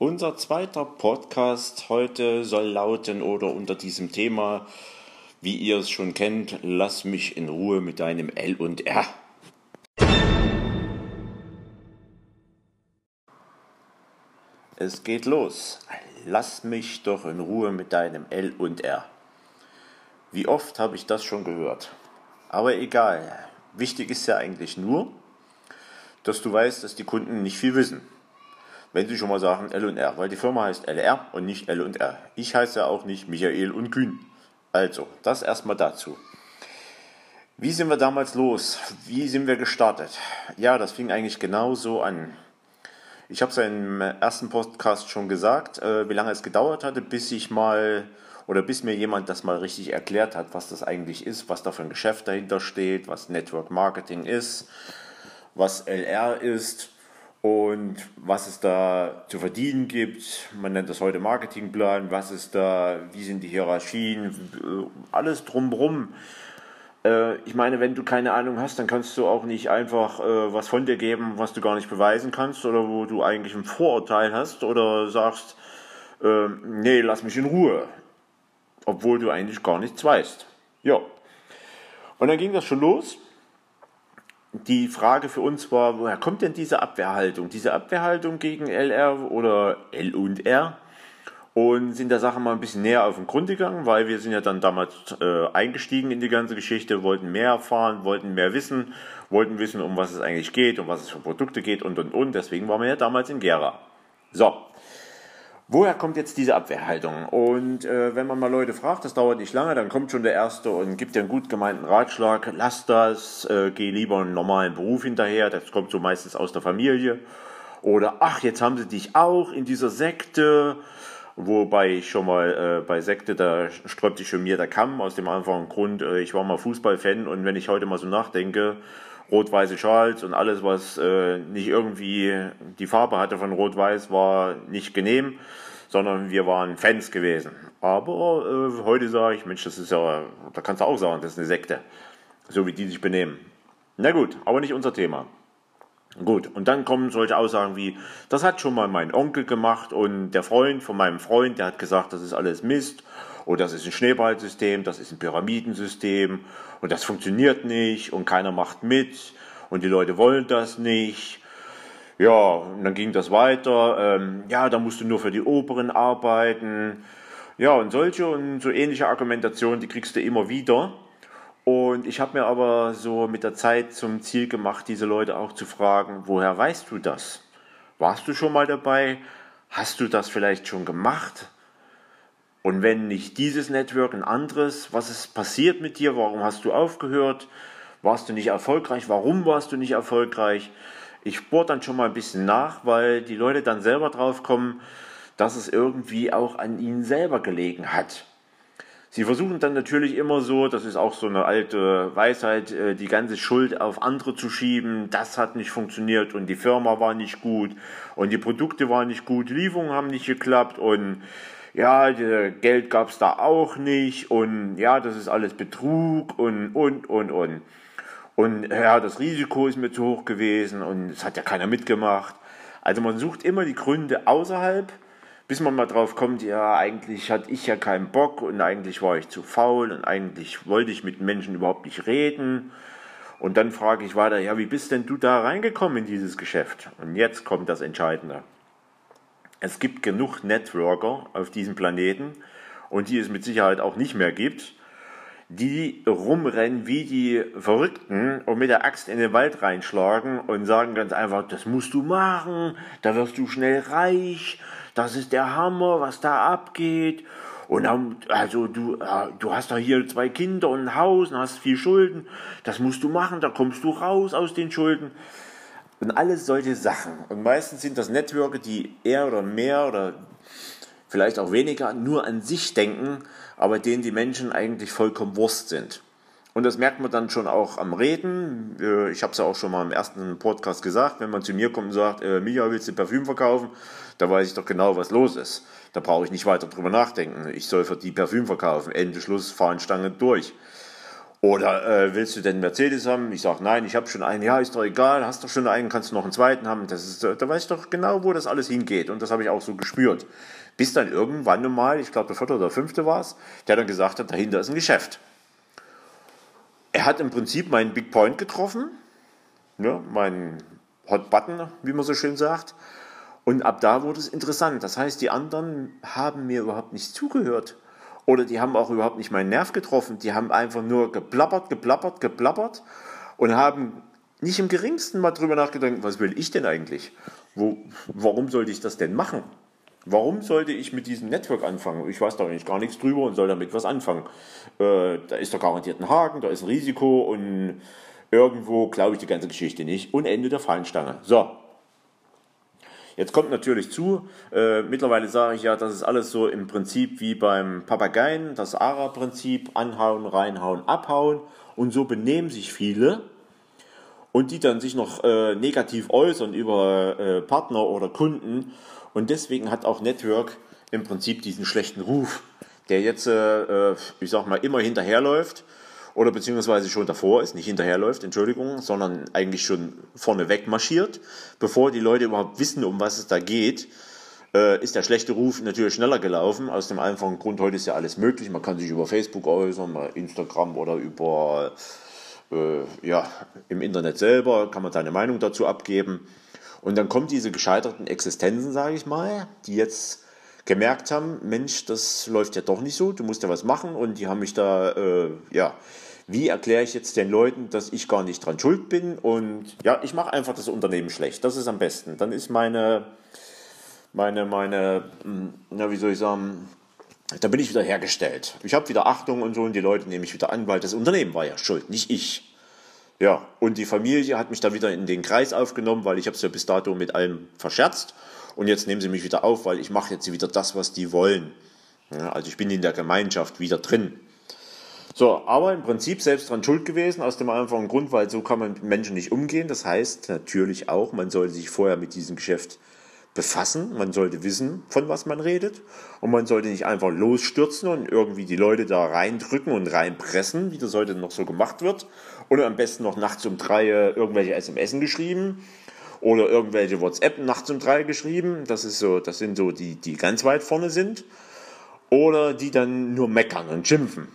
Unser zweiter Podcast heute soll lauten oder unter diesem Thema, wie ihr es schon kennt, lass mich in Ruhe mit deinem L und R. Es geht los. Lass mich doch in Ruhe mit deinem L und R. Wie oft habe ich das schon gehört? Aber egal. Wichtig ist ja eigentlich nur, dass du weißt, dass die Kunden nicht viel wissen. Wenn sie schon mal sagen L und R, weil die Firma heißt LR und nicht L und R. Ich heiße ja auch nicht Michael und Kühn. Also, das erstmal dazu. Wie sind wir damals los? Wie sind wir gestartet? Ja, das fing eigentlich genau so an. Ich habe es ja im ersten Podcast schon gesagt, äh, wie lange es gedauert hatte, bis ich mal oder bis mir jemand das mal richtig erklärt hat, was das eigentlich ist, was da für ein Geschäft dahinter steht, was Network Marketing ist, was LR ist und was es da zu verdienen gibt. Man nennt das heute Marketingplan, was ist da, wie sind die Hierarchien, alles drumherum. Äh, ich meine, wenn du keine Ahnung hast, dann kannst du auch nicht einfach äh, was von dir geben, was du gar nicht beweisen kannst oder wo du eigentlich ein Vorurteil hast oder sagst, äh, nee, lass mich in Ruhe, obwohl du eigentlich gar nichts weißt. Ja. Und dann ging das schon los die Frage für uns war, woher kommt denn diese Abwehrhaltung? Diese Abwehrhaltung gegen LR oder L und R? Und sind der Sache mal ein bisschen näher auf den Grund gegangen, weil wir sind ja dann damals äh, eingestiegen in die ganze Geschichte, wollten mehr erfahren, wollten mehr wissen, wollten wissen, um was es eigentlich geht, um was es für Produkte geht und und und. Deswegen waren wir ja damals in Gera. So, Woher kommt jetzt diese Abwehrhaltung? Und äh, wenn man mal Leute fragt, das dauert nicht lange, dann kommt schon der Erste und gibt dir einen gut gemeinten Ratschlag, lass das, äh, geh lieber einen normalen Beruf hinterher, das kommt so meistens aus der Familie. Oder, ach, jetzt haben sie dich auch in dieser Sekte, wobei ich schon mal äh, bei Sekte, da sträubt sich schon mir der Kamm, aus dem einfachen Grund, äh, ich war mal Fußballfan und wenn ich heute mal so nachdenke, rot-weiße Schals und alles, was äh, nicht irgendwie die Farbe hatte von rot-weiß, war nicht genehm, sondern wir waren Fans gewesen. Aber äh, heute sage ich, Mensch, das ist ja, da kannst du auch sagen, das ist eine Sekte, so wie die sich benehmen. Na gut, aber nicht unser Thema. Gut, und dann kommen solche Aussagen wie, das hat schon mal mein Onkel gemacht und der Freund von meinem Freund, der hat gesagt, das ist alles Mist und das ist ein Schneeballsystem, das ist ein Pyramidensystem und das funktioniert nicht und keiner macht mit und die Leute wollen das nicht. Ja, und dann ging das weiter. Ähm, ja, da musst du nur für die Oberen arbeiten. Ja, und solche und so ähnliche Argumentationen, die kriegst du immer wieder. Und ich habe mir aber so mit der Zeit zum Ziel gemacht, diese Leute auch zu fragen, woher weißt du das? Warst du schon mal dabei? Hast du das vielleicht schon gemacht? Und wenn nicht dieses Network, ein anderes, was ist passiert mit dir? Warum hast du aufgehört? Warst du nicht erfolgreich? Warum warst du nicht erfolgreich? Ich bohre dann schon mal ein bisschen nach, weil die Leute dann selber drauf kommen, dass es irgendwie auch an ihnen selber gelegen hat. Sie versuchen dann natürlich immer so, das ist auch so eine alte Weisheit, äh, die ganze Schuld auf andere zu schieben. Das hat nicht funktioniert und die Firma war nicht gut und die Produkte waren nicht gut, Lieferungen haben nicht geklappt und ja, Geld gab es da auch nicht und ja, das ist alles Betrug und, und, und, und. Und ja, das Risiko ist mir zu hoch gewesen und es hat ja keiner mitgemacht. Also man sucht immer die Gründe außerhalb, bis man mal drauf kommt, ja, eigentlich hatte ich ja keinen Bock und eigentlich war ich zu faul und eigentlich wollte ich mit Menschen überhaupt nicht reden. Und dann frage ich weiter, ja, wie bist denn du da reingekommen in dieses Geschäft? Und jetzt kommt das Entscheidende es gibt genug Networker auf diesem Planeten und die es mit Sicherheit auch nicht mehr gibt, die rumrennen wie die Verrückten und mit der Axt in den Wald reinschlagen und sagen ganz einfach, das musst du machen, da wirst du schnell reich, das ist der Hammer, was da abgeht. Und dann, also du, du hast doch hier zwei Kinder und ein Haus und hast viel Schulden, das musst du machen, da kommst du raus aus den Schulden. Und alles solche Sachen. Und meistens sind das Networker, die eher oder mehr oder vielleicht auch weniger nur an sich denken, aber denen die Menschen eigentlich vollkommen Wurst sind. Und das merkt man dann schon auch am Reden. Äh, ich habe es ja auch schon mal im ersten Podcast gesagt, wenn man zu mir kommt und sagt, äh, Micha, willst du Parfüm verkaufen? Da weiß ich doch genau, was los ist. Da brauche ich nicht weiter drüber nachdenken. Ich soll für die Parfüm verkaufen. Ende Schluss, Fahnenstange durch. Oder äh, willst du denn Mercedes haben? Ich sage, nein, ich habe schon einen. Ja, ist doch egal, hast doch schon einen, kannst du noch einen zweiten haben. Das ist, da weiß ich doch genau, wo das alles hingeht. Und das habe ich auch so gespürt. Bis dann irgendwann mal, ich glaube der vierte oder fünfte war es, der dann gesagt hat, dahinter ist ein Geschäft. Er hat im Prinzip meinen Big Point getroffen, ne, meinen Hot Button, wie man so schön sagt. Und ab da wurde es interessant. Das heißt, die anderen haben mir überhaupt nicht zugehört. Oder die haben auch überhaupt nicht meinen Nerv getroffen. Die haben einfach nur geplappert, geplappert, geplappert und haben nicht im geringsten mal drüber nachgedacht, was will ich denn eigentlich? Wo, warum sollte ich das denn machen? Warum sollte ich mit diesem Network anfangen? Ich weiß da eigentlich gar nichts drüber und soll damit was anfangen. Äh, da ist doch garantiert ein Haken, da ist ein Risiko und irgendwo glaube ich die ganze Geschichte nicht. Und Ende der Fahnenstange. So, Jetzt kommt natürlich zu, äh, mittlerweile sage ich ja, das ist alles so im Prinzip wie beim Papageien, das ARA-Prinzip, anhauen, reinhauen, abhauen. Und so benehmen sich viele und die dann sich noch äh, negativ äußern über äh, Partner oder Kunden. Und deswegen hat auch Network im Prinzip diesen schlechten Ruf, der jetzt, äh, äh, ich sag mal, immer hinterherläuft oder beziehungsweise schon davor ist, nicht hinterherläuft, Entschuldigung, sondern eigentlich schon vorneweg marschiert, bevor die Leute überhaupt wissen, um was es da geht, äh, ist der schlechte Ruf natürlich schneller gelaufen. Aus dem einfachen Grund, heute ist ja alles möglich. Man kann sich über Facebook äußern, Instagram oder über, äh, ja, im Internet selber kann man seine Meinung dazu abgeben. Und dann kommen diese gescheiterten Existenzen, sage ich mal, die jetzt gemerkt haben, Mensch, das läuft ja doch nicht so, du musst ja was machen und die haben mich da, äh, ja, wie erkläre ich jetzt den Leuten, dass ich gar nicht dran schuld bin und ja, ich mache einfach das Unternehmen schlecht, das ist am besten. Dann ist meine, meine, meine, hm, na, wie soll ich sagen, da bin ich wieder hergestellt. Ich habe wieder Achtung und so und die Leute nehmen mich wieder an, weil das Unternehmen war ja schuld, nicht ich. Ja, und die Familie hat mich da wieder in den Kreis aufgenommen, weil ich habe es ja bis dato mit allem verscherzt und jetzt nehmen sie mich wieder auf, weil ich mache jetzt wieder das, was die wollen. Ja, also ich bin in der Gemeinschaft wieder drin. So, aber im Prinzip selbst dran schuld gewesen, aus dem einfachen Grund, weil so kann man mit Menschen nicht umgehen. Das heißt natürlich auch, man sollte sich vorher mit diesem Geschäft befassen, man sollte wissen, von was man redet und man sollte nicht einfach losstürzen und irgendwie die Leute da reindrücken und reinpressen, wie das heute noch so gemacht wird oder am besten noch nachts um drei irgendwelche SMS geschrieben oder irgendwelche WhatsApp nachts um drei geschrieben. Das ist so, das sind so die, die ganz weit vorne sind. Oder die dann nur meckern und schimpfen.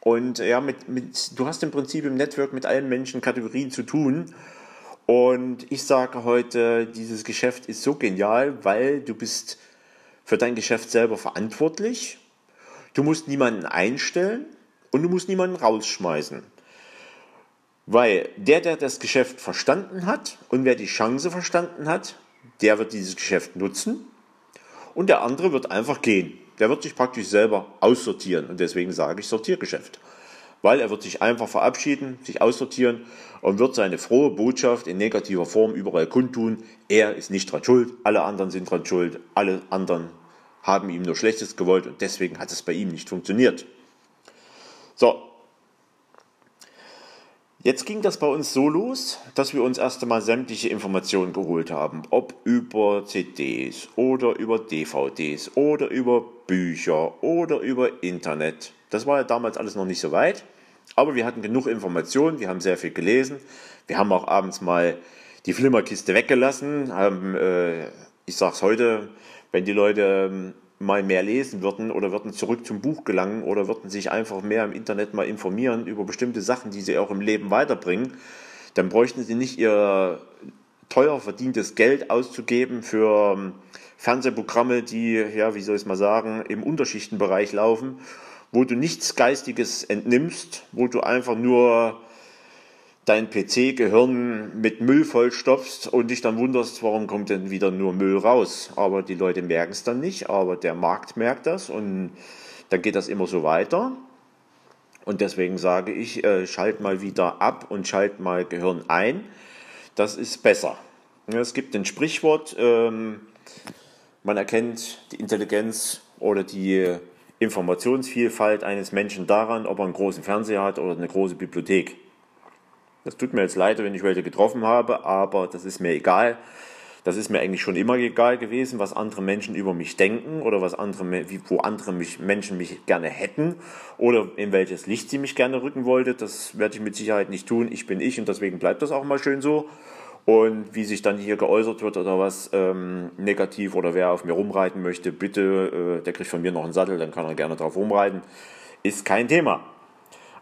Und ja, mit, mit, du hast im Prinzip im Network mit allen Menschen Kategorien zu tun. Und ich sage heute, dieses Geschäft ist so genial, weil du bist für dein Geschäft selber verantwortlich. Du musst niemanden einstellen und du musst niemanden rausschmeißen. Weil der, der das Geschäft verstanden hat und wer die Chance verstanden hat, der wird dieses Geschäft nutzen und der andere wird einfach gehen. Der wird sich praktisch selber aussortieren und deswegen sage ich Sortiergeschäft. Weil er wird sich einfach verabschieden, sich aussortieren und wird seine frohe Botschaft in negativer Form überall kundtun. Er ist nicht dran schuld, alle anderen sind dran schuld, alle anderen haben ihm nur Schlechtes gewollt und deswegen hat es bei ihm nicht funktioniert. So, Jetzt ging das bei uns so los, dass wir uns erst einmal sämtliche Informationen geholt haben, ob über CDs oder über DVDs oder über Bücher oder über Internet. Das war ja damals alles noch nicht so weit, aber wir hatten genug Informationen, wir haben sehr viel gelesen, wir haben auch abends mal die Flimmerkiste weggelassen, haben, äh, ich sag's heute, wenn die Leute ähm, mal mehr lesen würden oder würden zurück zum Buch gelangen oder würden sich einfach mehr im Internet mal informieren über bestimmte Sachen, die sie auch im Leben weiterbringen, dann bräuchten sie nicht ihr teuer verdientes Geld auszugeben für ähm, Fernsehprogramme, die, ja, wie soll ich es mal sagen, im Unterschichtenbereich laufen, wo du nichts Geistiges entnimmst, wo du einfach nur dein PC-Gehirn mit Müll vollstopfst und dich dann wunderst, warum kommt denn wieder nur Müll raus. Aber die Leute merken es dann nicht, aber der Markt merkt das und dann geht das immer so weiter. Und deswegen sage ich, äh, schalt mal wieder ab und schalt mal Gehirn ein. Das ist besser. Es gibt ein Sprichwort, ähm, man erkennt die Intelligenz oder die Informationsvielfalt eines Menschen daran, ob er einen großen Fernseher hat oder eine große Bibliothek. Das tut mir jetzt leid, wenn ich welche getroffen habe, aber das ist mir egal. Das ist mir eigentlich schon immer egal gewesen, was andere Menschen über mich denken oder was andere, wo andere mich, Menschen mich gerne hätten oder in welches Licht sie mich gerne rücken wollte. Das werde ich mit Sicherheit nicht tun. Ich bin ich und deswegen bleibt das auch mal schön so. Und wie sich dann hier geäußert wird oder was ähm, negativ oder wer auf mir rumreiten möchte, bitte, äh, der kriegt von mir noch einen Sattel, dann kann er gerne drauf rumreiten. Ist kein Thema.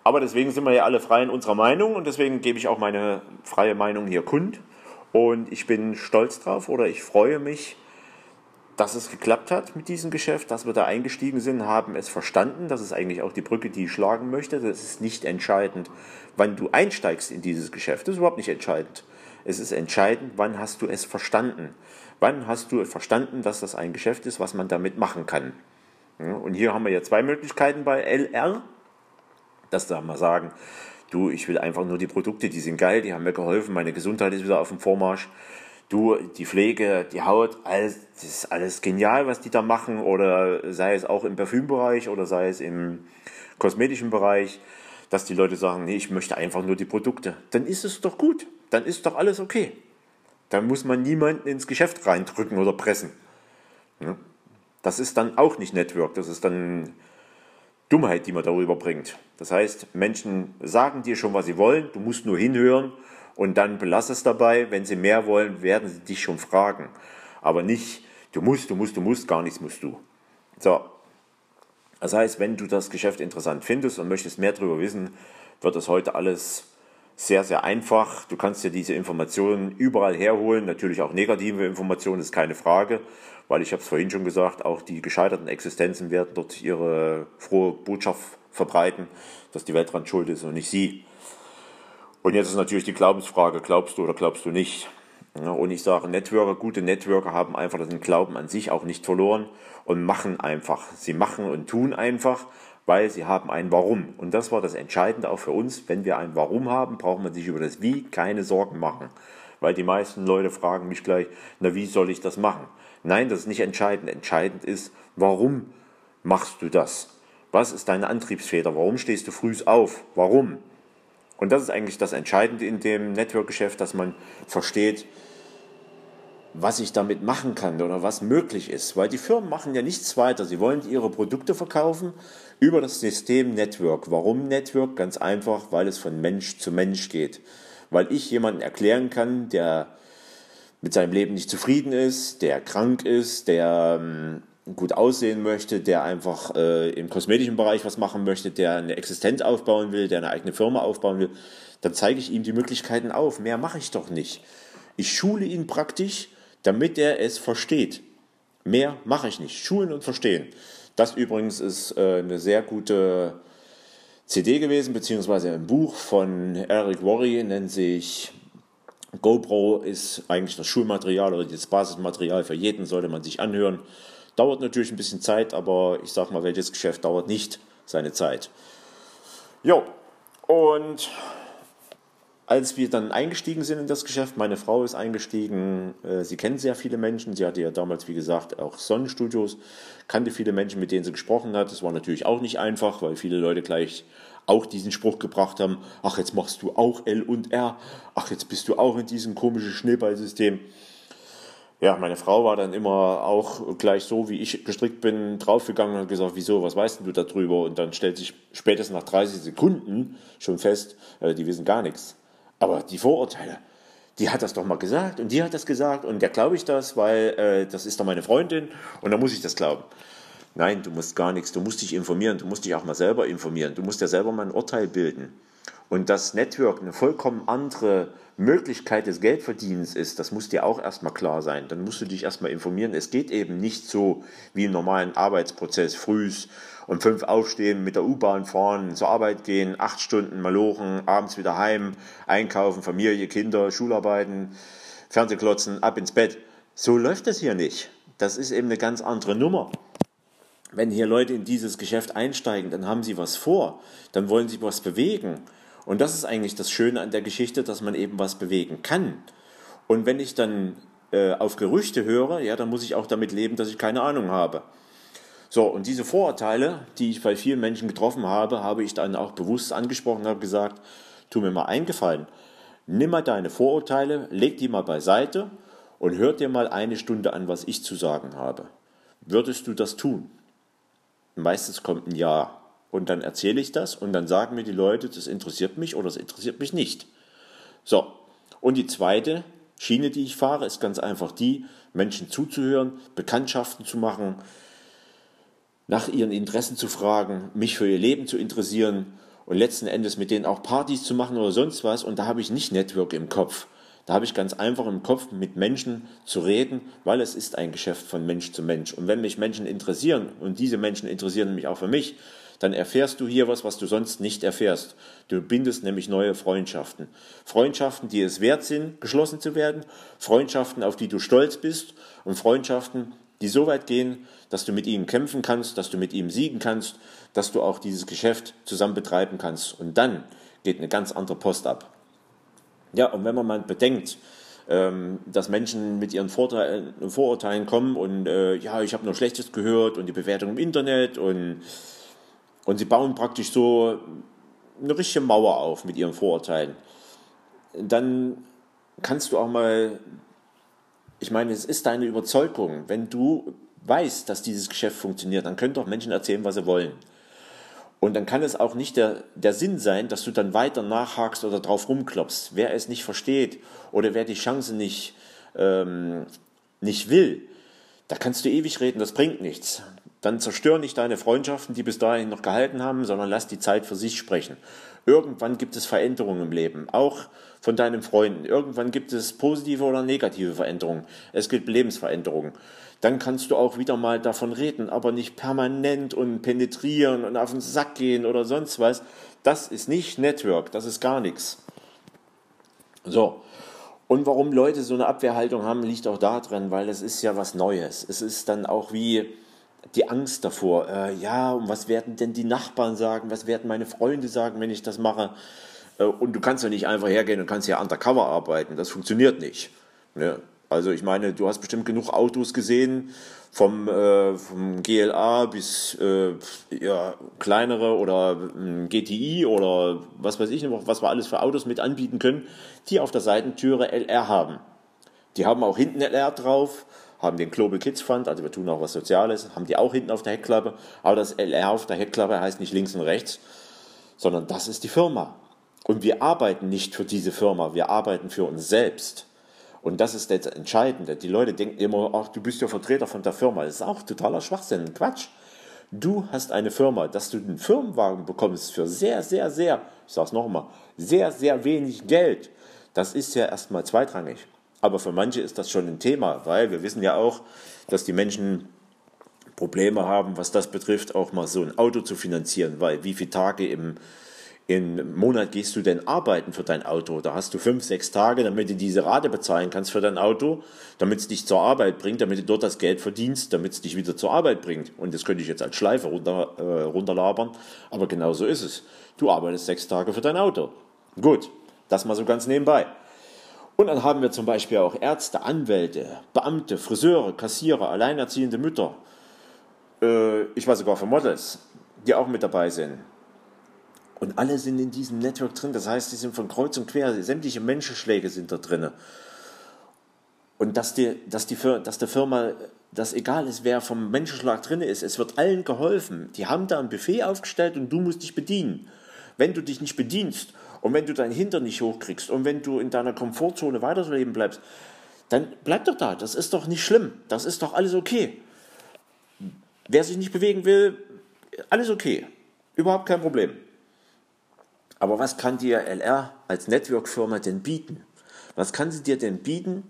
Aber deswegen sind wir ja alle frei in unserer Meinung und deswegen gebe ich auch meine freie Meinung hier kund. Und ich bin stolz drauf oder ich freue mich, dass es geklappt hat mit diesem Geschäft, dass wir da eingestiegen sind, haben es verstanden. Das ist eigentlich auch die Brücke, die ich schlagen möchte. Das ist nicht entscheidend, wann du einsteigst in dieses Geschäft. Das ist überhaupt nicht entscheidend. Es ist entscheidend, wann hast du es verstanden. Wann hast du verstanden, dass das ein Geschäft ist, was man damit machen kann. Und hier haben wir ja zwei Möglichkeiten bei LR. Dass da mal sagen, du, ich will einfach nur die Produkte, die sind geil, die haben mir geholfen, meine Gesundheit ist wieder auf dem Vormarsch. Du, die Pflege, die Haut, alles, das ist alles genial, was die da machen, oder sei es auch im Parfümbereich oder sei es im kosmetischen Bereich, dass die Leute sagen, nee, ich möchte einfach nur die Produkte. Dann ist es doch gut, dann ist doch alles okay. Dann muss man niemanden ins Geschäft reindrücken oder pressen. Das ist dann auch nicht Network, das ist dann Dummheit, die man darüber bringt. Das heißt, Menschen sagen dir schon, was sie wollen, du musst nur hinhören und dann belass es dabei. Wenn sie mehr wollen, werden sie dich schon fragen. Aber nicht, du musst, du musst, du musst, gar nichts musst du. So. Das heißt, wenn du das Geschäft interessant findest und möchtest mehr darüber wissen, wird das heute alles sehr, sehr einfach. Du kannst dir diese Informationen überall herholen, natürlich auch negative Informationen, ist keine Frage, weil ich habe es vorhin schon gesagt, auch die gescheiterten Existenzen werden dort ihre frohe Botschaft verbreiten, dass die Welt dran schuld ist und nicht sie. Und jetzt ist natürlich die Glaubensfrage, glaubst du oder glaubst du nicht? und ich sage, Networker, gute Networker haben einfach den Glauben an sich auch nicht verloren und machen einfach. Sie machen und tun einfach weil sie haben ein Warum. Und das war das Entscheidende auch für uns. Wenn wir ein Warum haben, braucht man sich über das Wie keine Sorgen machen. Weil die meisten Leute fragen mich gleich, na wie soll ich das machen? Nein, das ist nicht entscheidend. Entscheidend ist, warum machst du das? Was ist deine Antriebsfeder? Warum stehst du früh auf? Warum? Und das ist eigentlich das Entscheidende in dem Network-Geschäft, dass man versteht, was ich damit machen kann oder was möglich ist. Weil die Firmen machen ja nichts weiter. Sie wollen ihre Produkte verkaufen über das System Network. Warum Network? Ganz einfach, weil es von Mensch zu Mensch geht. Weil ich jemanden erklären kann, der mit seinem Leben nicht zufrieden ist, der krank ist, der ähm, gut aussehen möchte, der einfach äh, im kosmetischen Bereich was machen möchte, der eine Existenz aufbauen will, der eine eigene Firma aufbauen will, dann zeige ich ihm die Möglichkeiten auf. Mehr mache ich doch nicht. Ich schule ihn praktisch damit er es versteht. Mehr mache ich nicht. Schulen und verstehen. Das übrigens ist äh, eine sehr gute CD gewesen, beziehungsweise ein Buch von Eric Worry, nennt sich GoPro, ist eigentlich das Schulmaterial oder das Basismaterial für jeden, sollte man sich anhören. Dauert natürlich ein bisschen Zeit, aber ich sag mal, welches Geschäft dauert nicht seine Zeit. Jo, und als wir dann eingestiegen sind in das Geschäft, meine Frau ist eingestiegen, äh, sie kennt sehr viele Menschen, sie hatte ja damals, wie gesagt, auch Sonnenstudios, kannte viele Menschen, mit denen sie gesprochen hat. Das war natürlich auch nicht einfach, weil viele Leute gleich auch diesen Spruch gebracht haben, ach, jetzt machst du auch L und R, ach, jetzt bist du auch in diesem komischen Schneeballsystem. Ja, meine Frau war dann immer auch gleich so, wie ich gestrickt bin, draufgegangen und hat gesagt, wieso, was weißt du darüber? Und dann stellt sich spätestens nach 30 Sekunden schon fest, äh, die wissen gar nichts. Aber die Vorurteile, die hat das doch mal gesagt und die hat das gesagt und der glaube ich das, weil äh, das ist doch meine Freundin und da muss ich das glauben. Nein, du musst gar nichts, du musst dich informieren, du musst dich auch mal selber informieren, du musst ja selber mal ein Urteil bilden. Und dass Network eine vollkommen andere Möglichkeit des Geldverdienens ist, das muss dir auch erstmal klar sein. Dann musst du dich erstmal informieren. Es geht eben nicht so wie im normalen Arbeitsprozess, frühs um fünf aufstehen, mit der U-Bahn fahren, zur Arbeit gehen, acht Stunden malochen, abends wieder heim, einkaufen, Familie, Kinder, Schularbeiten, Fernsehklotzen, ab ins Bett. So läuft das hier nicht. Das ist eben eine ganz andere Nummer. Wenn hier Leute in dieses Geschäft einsteigen, dann haben sie was vor, dann wollen sie was bewegen. Und das ist eigentlich das Schöne an der Geschichte, dass man eben was bewegen kann. Und wenn ich dann äh, auf Gerüchte höre, ja, dann muss ich auch damit leben, dass ich keine Ahnung habe. So, und diese Vorurteile, die ich bei vielen Menschen getroffen habe, habe ich dann auch bewusst angesprochen und habe gesagt, tu mir mal eingefallen, nimm mal deine Vorurteile, leg die mal beiseite und hört dir mal eine Stunde an, was ich zu sagen habe. Würdest du das tun? Meistens kommt ein Ja. Und dann erzähle ich das und dann sagen mir die Leute, das interessiert mich oder das interessiert mich nicht. So, und die zweite Schiene, die ich fahre, ist ganz einfach die, Menschen zuzuhören, Bekanntschaften zu machen, nach ihren Interessen zu fragen, mich für ihr Leben zu interessieren und letzten Endes mit denen auch Partys zu machen oder sonst was. Und da habe ich nicht Network im Kopf. Da habe ich ganz einfach im Kopf, mit Menschen zu reden, weil es ist ein Geschäft von Mensch zu Mensch. Und wenn mich Menschen interessieren und diese Menschen interessieren mich auch für mich, dann erfährst du hier was, was du sonst nicht erfährst. Du bindest nämlich neue Freundschaften. Freundschaften, die es wert sind, geschlossen zu werden, Freundschaften, auf die du stolz bist und Freundschaften, die so weit gehen, dass du mit ihnen kämpfen kannst, dass du mit ihnen siegen kannst, dass du auch dieses Geschäft zusammen betreiben kannst. Und dann geht eine ganz andere Post ab. Ja, und wenn man mal bedenkt, ähm, dass Menschen mit ihren Vorurteilen kommen und äh, ja, ich habe nur Schlechtes gehört und die Bewertung im Internet und, und sie bauen praktisch so eine richtige Mauer auf mit ihren Vorurteilen, dann kannst du auch mal, ich meine, es ist deine Überzeugung, wenn du weißt, dass dieses Geschäft funktioniert, dann können doch Menschen erzählen, was sie wollen. Und dann kann es auch nicht der, der Sinn sein, dass du dann weiter nachhakst oder drauf rumklopfst. Wer es nicht versteht oder wer die Chance nicht, ähm, nicht will, da kannst du ewig reden, das bringt nichts. Dann zerstör nicht deine Freundschaften, die bis dahin noch gehalten haben, sondern lass die Zeit für sich sprechen. Irgendwann gibt es Veränderungen im Leben, auch von deinen Freunden. Irgendwann gibt es positive oder negative Veränderungen. Es gibt Lebensveränderungen dann kannst du auch wieder mal davon reden, aber nicht permanent und penetrieren und auf den Sack gehen oder sonst was. Das ist nicht Network, das ist gar nichts. So. Und warum Leute so eine Abwehrhaltung haben, liegt auch darin, weil es ist ja was Neues. Es ist dann auch wie die Angst davor. Äh, ja, und was werden denn die Nachbarn sagen? Was werden meine Freunde sagen, wenn ich das mache? Äh, und du kannst ja nicht einfach hergehen und kannst ja undercover arbeiten. Das funktioniert nicht. Ne? Also ich meine, du hast bestimmt genug Autos gesehen, vom, äh, vom GLA bis äh, ja, kleinere oder äh, GTI oder was weiß ich noch, was wir alles für Autos mit anbieten können, die auf der Seitentüre LR haben. Die haben auch hinten LR drauf, haben den Global Kids Fund, also wir tun auch was Soziales, haben die auch hinten auf der Heckklappe, aber das LR auf der Heckklappe heißt nicht links und rechts, sondern das ist die Firma. Und wir arbeiten nicht für diese Firma, wir arbeiten für uns selbst. Und das ist das Entscheidende. Die Leute denken immer, ach, du bist ja Vertreter von der Firma. Das ist auch totaler Schwachsinn, Quatsch. Du hast eine Firma, dass du einen Firmenwagen bekommst für sehr, sehr, sehr, ich sage es nochmal, sehr, sehr wenig Geld. Das ist ja erstmal zweitrangig. Aber für manche ist das schon ein Thema, weil wir wissen ja auch, dass die Menschen Probleme haben, was das betrifft, auch mal so ein Auto zu finanzieren, weil wie viele Tage im im Monat gehst du denn arbeiten für dein Auto? Da hast du fünf, sechs Tage, damit du diese Rate bezahlen kannst für dein Auto, damit es dich zur Arbeit bringt, damit du dort das Geld verdienst, damit es dich wieder zur Arbeit bringt. Und das könnte ich jetzt als Schleife runter, äh, runterlabern, aber genau so ist es. Du arbeitest sechs Tage für dein Auto. Gut, das mal so ganz nebenbei. Und dann haben wir zum Beispiel auch Ärzte, Anwälte, Beamte, Friseure, Kassierer, alleinerziehende Mütter. Äh, ich war sogar für Models, die auch mit dabei sind. Und alle sind in diesem Network drin. Das heißt, die sind von kreuz und quer, sämtliche Menschenschläge sind da drin. Und dass, die, dass, die, dass der Firma das egal ist, wer vom Menschenschlag drin ist, es wird allen geholfen. Die haben da ein Buffet aufgestellt und du musst dich bedienen. Wenn du dich nicht bedienst und wenn du dein Hintern nicht hochkriegst und wenn du in deiner Komfortzone weiterleben bleibst, dann bleib doch da. Das ist doch nicht schlimm. Das ist doch alles okay. Wer sich nicht bewegen will, alles okay. Überhaupt kein Problem. Aber was kann dir LR als Network-Firma denn bieten? Was kann sie dir denn bieten,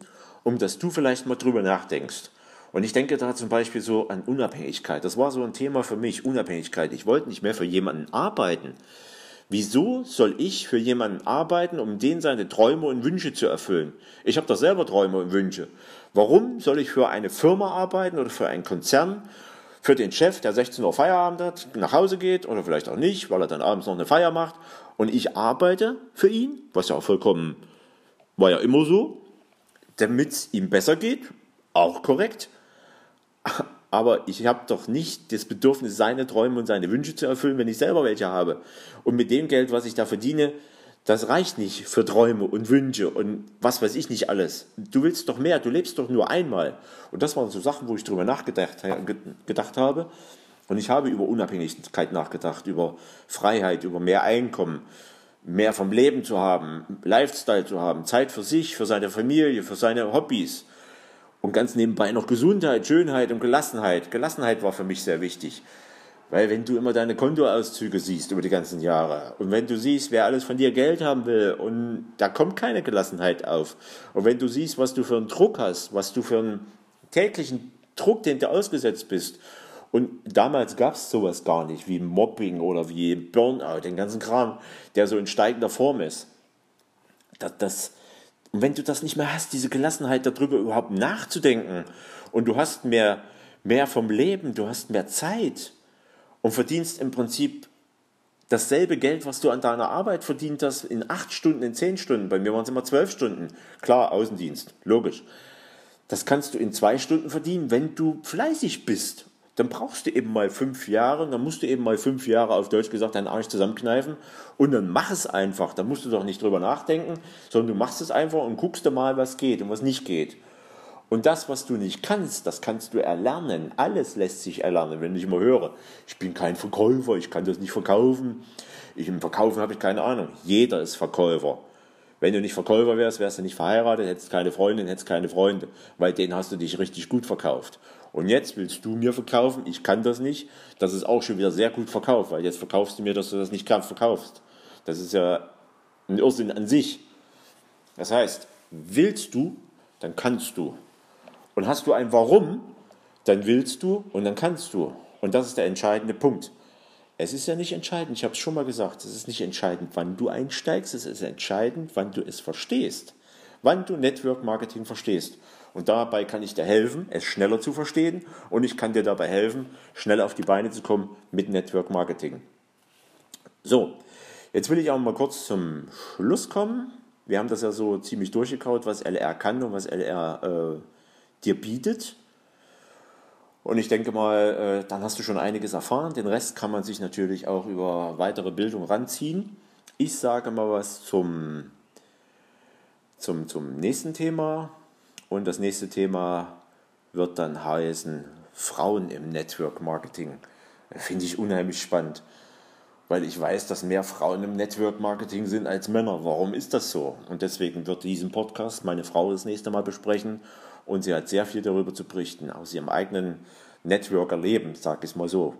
um dass du vielleicht mal drüber nachdenkst? Und ich denke da zum Beispiel so an Unabhängigkeit. Das war so ein Thema für mich, Unabhängigkeit. Ich wollte nicht mehr für jemanden arbeiten. Wieso soll ich für jemanden arbeiten, um den seine Träume und Wünsche zu erfüllen? Ich habe doch selber Träume und Wünsche. Warum soll ich für eine Firma arbeiten oder für einen Konzern, für den Chef, der 16 Uhr Feierabend hat, nach Hause geht oder vielleicht auch nicht, weil er dann abends noch eine Feier macht und ich arbeite für ihn, was ja auch vollkommen, war ja immer so, damit es ihm besser geht, auch korrekt. Aber ich habe doch nicht das Bedürfnis, seine Träume und seine Wünsche zu erfüllen, wenn ich selber welche habe. Und mit dem Geld, was ich da verdiene, das reicht nicht für Träume und Wünsche und was weiß ich nicht alles. Du willst doch mehr, du lebst doch nur einmal. Und das waren so Sachen, wo ich drüber nachgedacht gedacht habe. Und ich habe über Unabhängigkeit nachgedacht, über Freiheit, über mehr Einkommen, mehr vom Leben zu haben, Lifestyle zu haben, Zeit für sich, für seine Familie, für seine Hobbys. Und ganz nebenbei noch Gesundheit, Schönheit und Gelassenheit. Gelassenheit war für mich sehr wichtig. Weil wenn du immer deine Kontoauszüge siehst über die ganzen Jahre und wenn du siehst, wer alles von dir Geld haben will und da kommt keine Gelassenheit auf. Und wenn du siehst, was du für einen Druck hast, was du für einen täglichen Druck, den du ausgesetzt bist. Und damals gab es sowas gar nicht, wie Mobbing oder wie Burnout, den ganzen Kram, der so in steigender Form ist. Das, das, und wenn du das nicht mehr hast, diese Gelassenheit darüber überhaupt nachzudenken und du hast mehr, mehr vom Leben, du hast mehr Zeit, und verdienst im Prinzip dasselbe Geld, was du an deiner Arbeit verdient hast, in acht Stunden, in zehn Stunden. Bei mir waren es immer zwölf Stunden. Klar, Außendienst, logisch. Das kannst du in zwei Stunden verdienen, wenn du fleißig bist. Dann brauchst du eben mal fünf Jahre, dann musst du eben mal fünf Jahre auf Deutsch gesagt deinen Arsch zusammenkneifen und dann mach es einfach. Da musst du doch nicht drüber nachdenken, sondern du machst es einfach und guckst mal, was geht und was nicht geht. Und das, was du nicht kannst, das kannst du erlernen. Alles lässt sich erlernen. Wenn ich immer höre, ich bin kein Verkäufer, ich kann das nicht verkaufen. Ich im Verkaufen habe ich keine Ahnung. Jeder ist Verkäufer. Wenn du nicht Verkäufer wärst, wärst du nicht verheiratet, hättest keine Freundin, hättest keine Freunde, weil denen hast du dich richtig gut verkauft. Und jetzt willst du mir verkaufen, ich kann das nicht. Das ist auch schon wieder sehr gut verkauft, weil jetzt verkaufst du mir, dass du das nicht verkaufst. Das ist ja ein Irrsinn an sich. Das heißt, willst du, dann kannst du. Und hast du ein Warum, dann willst du und dann kannst du. Und das ist der entscheidende Punkt. Es ist ja nicht entscheidend, ich habe es schon mal gesagt, es ist nicht entscheidend, wann du einsteigst, es ist entscheidend, wann du es verstehst. Wann du Network Marketing verstehst. Und dabei kann ich dir helfen, es schneller zu verstehen und ich kann dir dabei helfen, schnell auf die Beine zu kommen mit Network Marketing. So, jetzt will ich auch mal kurz zum Schluss kommen. Wir haben das ja so ziemlich durchgekaut, was LR kann und was LR äh, dir bietet. Und ich denke mal, äh, dann hast du schon einiges erfahren. Den Rest kann man sich natürlich auch über weitere Bildung ranziehen. Ich sage mal was zum, zum, zum nächsten Thema. Und das nächste Thema wird dann heißen Frauen im Network Marketing. Finde ich unheimlich spannend, weil ich weiß, dass mehr Frauen im Network Marketing sind als Männer. Warum ist das so? Und deswegen wird diesen Podcast meine Frau das nächste Mal besprechen und sie hat sehr viel darüber zu berichten, aus ihrem eigenen Networker-Leben, sag ich es mal so.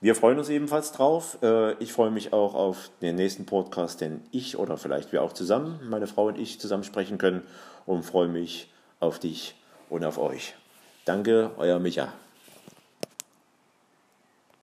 Wir freuen uns ebenfalls drauf. Äh, ich freue mich auch auf den nächsten Podcast, den ich oder vielleicht wir auch zusammen, meine Frau und ich, zusammen sprechen können und freue mich auf dich und auf euch. Danke, euer Micha.